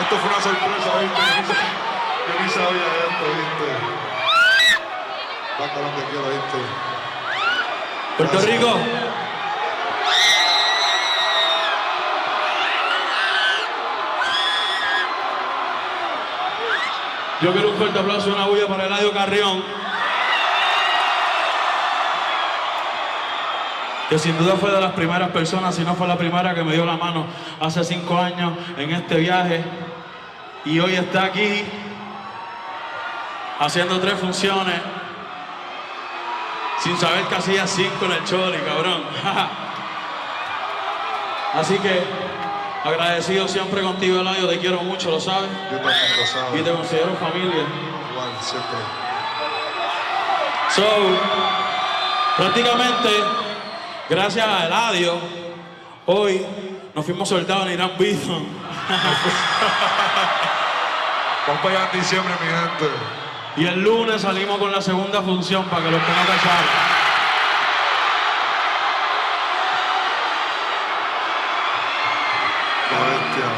Esto fue una sorpresa, ¿viste? Yo ni sabía esto, ¿viste? Bacalón te quiero, ¿viste? Puerto. Rico. Yo quiero un fuerte aplauso y una bulla para Eladio Carrión. Que sin duda fue de las primeras personas, si no fue la primera que me dio la mano hace cinco años en este viaje. Y hoy está aquí haciendo tres funciones sin saber que hacía cinco en el choli, cabrón. Así que agradecido siempre contigo, Eladio, te quiero mucho, lo sabes. Yo también lo Y sabes. te considero familia. Igual, siempre. So, prácticamente, gracias a Eladio, hoy nos fuimos soltados en Irán Bison. Vamos para allá en diciembre, mi gente. Y el lunes salimos con la segunda función para que los que bestia.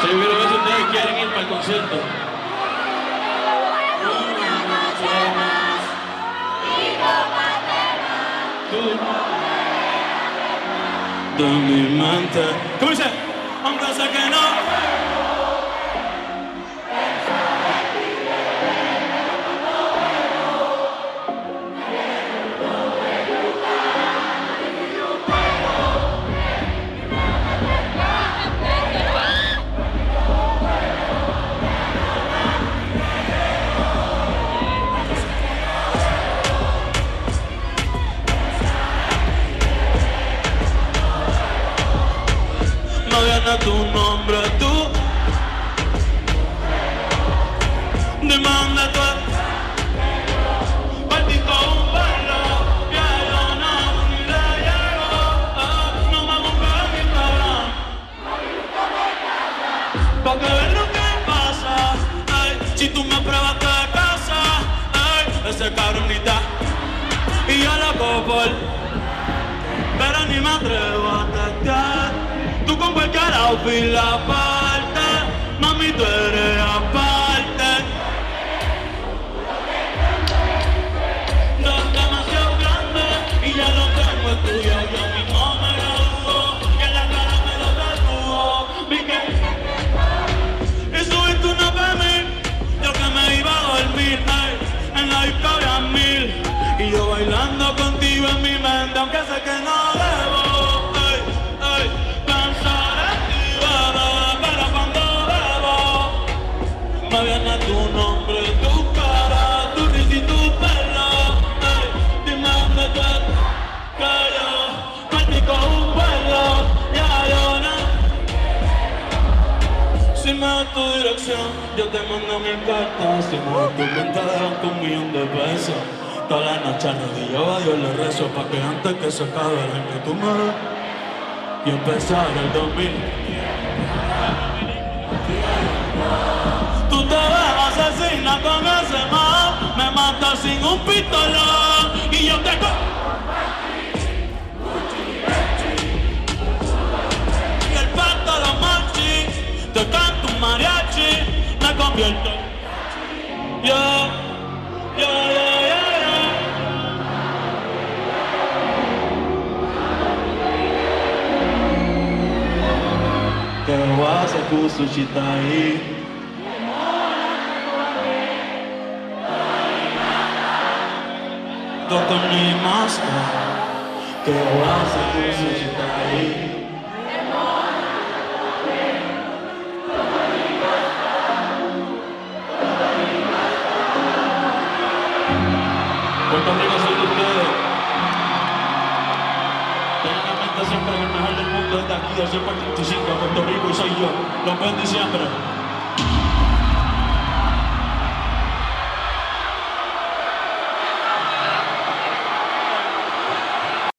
Si yo quiero ver si ustedes quieren ir para el concierto. De mi mente. ¿Cómo dice? Aunque sé que no. No viene tu nombre, tú. Dime dónde tú estás. Un ya yo no ni le llego. Ah, no me busques en Instagram. Pa' que veas lo que pasa. Si tú me pruebas de casa, ese cabrón está. Y yo loco por pero ni me atrevo a testear. Cualquier outfit la parte, mami tú eres aparte. Dos demasiado grande y ya lo tengo es tuyo. Yo mismo me graduó y en la cara me lo tatuó. Vi que y subiste una mí, yo que me iba a dormir, ay, en la había mil. Y yo bailando contigo en mi mente, aunque sé que no yo te mando mil cartas. Si me das tu cuenta, dejan con un millón de pesos. Toda la noche arrodillado a Dios le rezo pa' que antes que se acabe el año y empezar el 2000. Tú te ves asesina con ese man, me matas sin un pistolón y yo te waza kusuchitai. Doko ni masa, que waza kusuchitai. Puerto Rico soy de ustedes. Mundo es de aquí, del 135 de Puerto Rico y soy yo. Los diciembre.